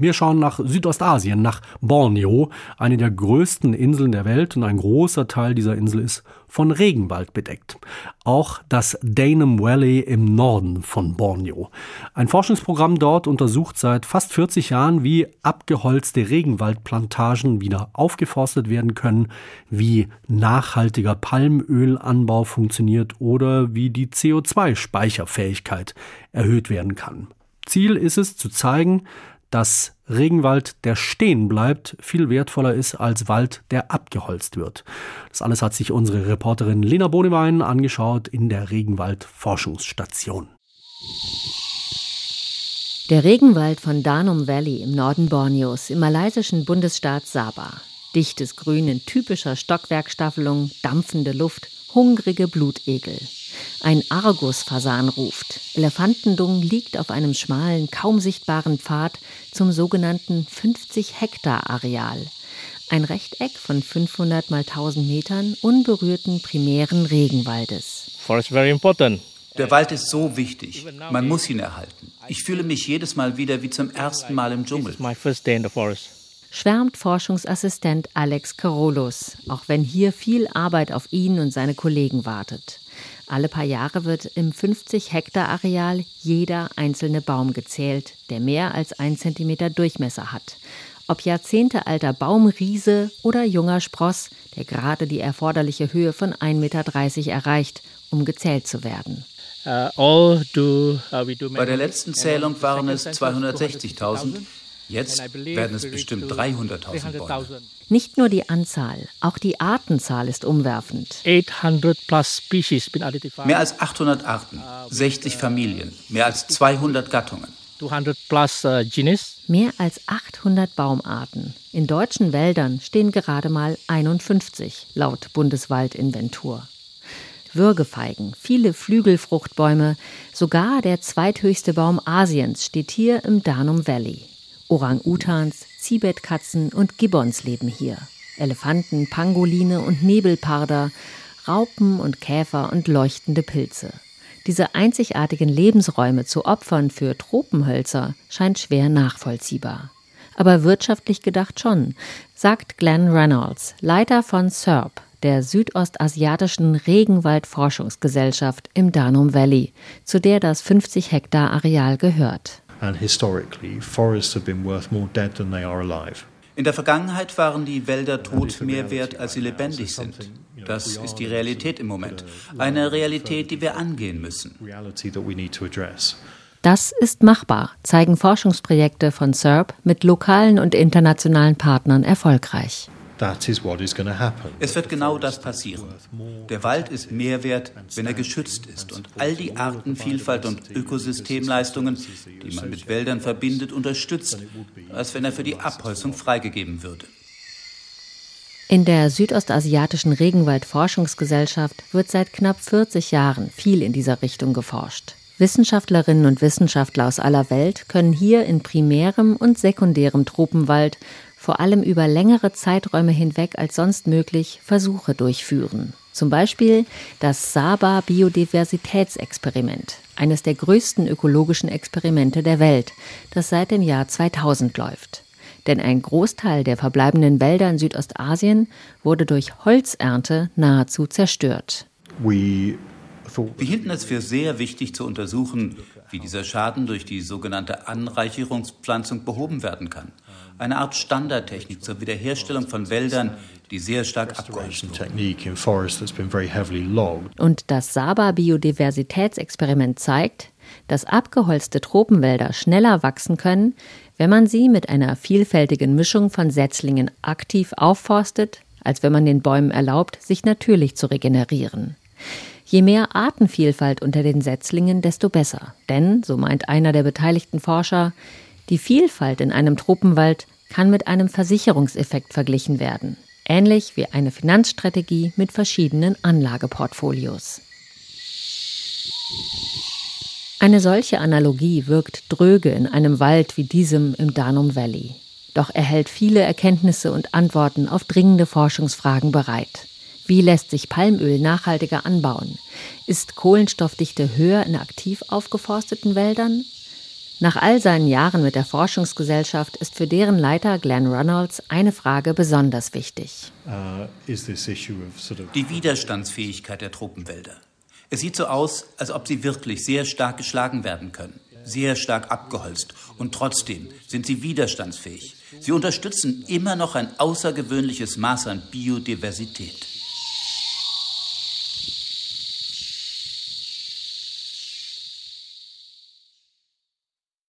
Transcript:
Wir schauen nach Südostasien, nach Borneo, eine der größten Inseln der Welt und ein großer Teil dieser Insel ist von Regenwald bedeckt. Auch das Danum Valley im Norden von Borneo. Ein Forschungsprogramm dort untersucht seit fast 40 Jahren, wie abgeholzte Regenwaldplantagen wieder aufgeforstet werden können, wie nachhaltiger Palmölanbau funktioniert oder wie die CO2-Speicherfähigkeit erhöht werden kann. Ziel ist es zu zeigen, dass Regenwald, der stehen bleibt, viel wertvoller ist als Wald, der abgeholzt wird. Das alles hat sich unsere Reporterin Lena Bonewein angeschaut in der Regenwald-Forschungsstation. Der Regenwald von Danum Valley im Norden Borneos im malaysischen Bundesstaat Sabah. Dichtes Grün in typischer Stockwerkstaffelung, dampfende Luft, hungrige Blutegel. Ein Argusfasan ruft. Elefantendung liegt auf einem schmalen, kaum sichtbaren Pfad zum sogenannten 50 Hektar Areal. Ein Rechteck von 500 mal 1000 Metern unberührten primären Regenwaldes. Forest very important. Der Wald ist so wichtig. Man muss ihn erhalten. Ich fühle mich jedes Mal wieder wie zum ersten Mal im Dschungel. Schwärmt Forschungsassistent Alex Carolus, auch wenn hier viel Arbeit auf ihn und seine Kollegen wartet. Alle paar Jahre wird im 50 Hektar Areal jeder einzelne Baum gezählt, der mehr als ein Zentimeter Durchmesser hat. Ob jahrzehntealter Baumriese oder junger Spross, der gerade die erforderliche Höhe von 1,30 Meter erreicht, um gezählt zu werden. Uh, Bei der letzten Zählung waren es 260.000. Jetzt werden es bestimmt 300.000 Bäume. Nicht nur die Anzahl, auch die Artenzahl ist umwerfend. Mehr als 800 Arten, 60 Familien, mehr als 200 Gattungen. Uh, mehr als 800 Baumarten. In deutschen Wäldern stehen gerade mal 51, laut Bundeswaldinventur. Würgefeigen, viele Flügelfruchtbäume, sogar der zweithöchste Baum Asiens steht hier im Danum Valley. Orang-Utans, Zibetkatzen und Gibbons leben hier. Elefanten, Pangoline und Nebelparder, Raupen und Käfer und leuchtende Pilze. Diese einzigartigen Lebensräume zu opfern für Tropenhölzer scheint schwer nachvollziehbar. Aber wirtschaftlich gedacht schon, sagt Glenn Reynolds, Leiter von SERP, der südostasiatischen Regenwaldforschungsgesellschaft im Danum Valley, zu der das 50 Hektar Areal gehört. And historically, forests have been worth more dead than they are alive. In der Vergangenheit waren die Wälder tot mehr wert, als sie lebendig sind. Das ist die Realität im Moment. Eine Realität, die wir angehen müssen. Das ist machbar, zeigen Forschungsprojekte von SERP mit lokalen und internationalen Partnern erfolgreich. Es wird genau das passieren. Der Wald ist mehr wert, wenn er geschützt ist und all die Artenvielfalt und Ökosystemleistungen, die man mit Wäldern verbindet, unterstützt, als wenn er für die Abholzung freigegeben würde. In der südostasiatischen Regenwaldforschungsgesellschaft wird seit knapp 40 Jahren viel in dieser Richtung geforscht. Wissenschaftlerinnen und Wissenschaftler aus aller Welt können hier in primärem und sekundärem Tropenwald vor allem über längere Zeiträume hinweg als sonst möglich Versuche durchführen. Zum Beispiel das Saba Biodiversitätsexperiment, eines der größten ökologischen Experimente der Welt, das seit dem Jahr 2000 läuft. Denn ein Großteil der verbleibenden Wälder in Südostasien wurde durch Holzernte nahezu zerstört. Wir hielten es für sehr wichtig zu untersuchen, wie dieser Schaden durch die sogenannte Anreicherungspflanzung behoben werden kann. Eine Art Standardtechnik zur Wiederherstellung von Wäldern, die sehr stark abgeholzt Und das Saba Biodiversitätsexperiment zeigt, dass abgeholzte Tropenwälder schneller wachsen können, wenn man sie mit einer vielfältigen Mischung von Setzlingen aktiv aufforstet, als wenn man den Bäumen erlaubt, sich natürlich zu regenerieren. Je mehr Artenvielfalt unter den Setzlingen, desto besser. Denn, so meint einer der beteiligten Forscher, die Vielfalt in einem Tropenwald kann mit einem Versicherungseffekt verglichen werden, ähnlich wie eine Finanzstrategie mit verschiedenen Anlageportfolios. Eine solche Analogie wirkt dröge in einem Wald wie diesem im Danum Valley. Doch er hält viele Erkenntnisse und Antworten auf dringende Forschungsfragen bereit. Wie lässt sich Palmöl nachhaltiger anbauen? Ist Kohlenstoffdichte höher in aktiv aufgeforsteten Wäldern? Nach all seinen Jahren mit der Forschungsgesellschaft ist für deren Leiter Glenn Reynolds eine Frage besonders wichtig. Uh, Die Widerstandsfähigkeit der Tropenwälder. Es sieht so aus, als ob sie wirklich sehr stark geschlagen werden können, sehr stark abgeholzt und trotzdem sind sie widerstandsfähig. Sie unterstützen immer noch ein außergewöhnliches Maß an Biodiversität.